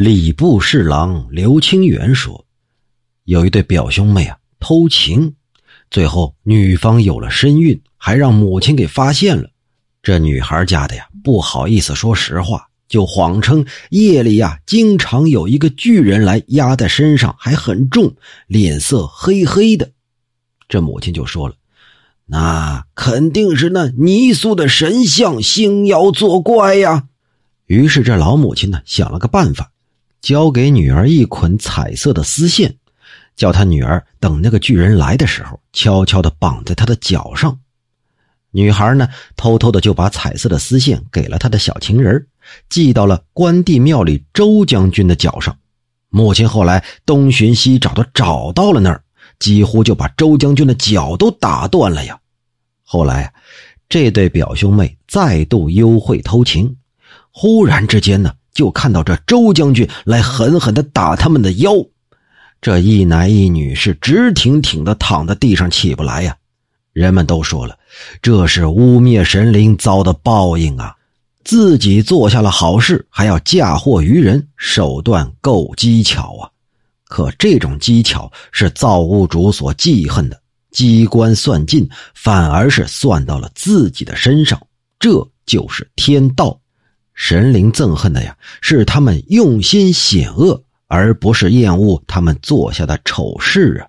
礼部侍郎刘清源说：“有一对表兄妹啊，偷情，最后女方有了身孕，还让母亲给发现了。这女孩家的呀，不好意思说实话，就谎称夜里呀，经常有一个巨人来压在身上，还很重，脸色黑黑的。这母亲就说了：‘那肯定是那泥塑的神像兴妖作怪呀。’于是这老母亲呢，想了个办法。”交给女儿一捆彩色的丝线，叫她女儿等那个巨人来的时候，悄悄的绑在他的脚上。女孩呢，偷偷的就把彩色的丝线给了他的小情人，系到了关帝庙里周将军的脚上。母亲后来东寻西找，的找到了那儿，几乎就把周将军的脚都打断了呀。后来，这对表兄妹再度幽会偷情，忽然之间呢。就看到这周将军来狠狠的打他们的腰，这一男一女是直挺挺的躺在地上起不来呀。人们都说了，这是污蔑神灵遭的报应啊！自己做下了好事，还要嫁祸于人，手段够机巧啊！可这种机巧是造物主所记恨的，机关算尽，反而是算到了自己的身上，这就是天道。神灵憎恨的呀，是他们用心险恶，而不是厌恶他们做下的丑事啊。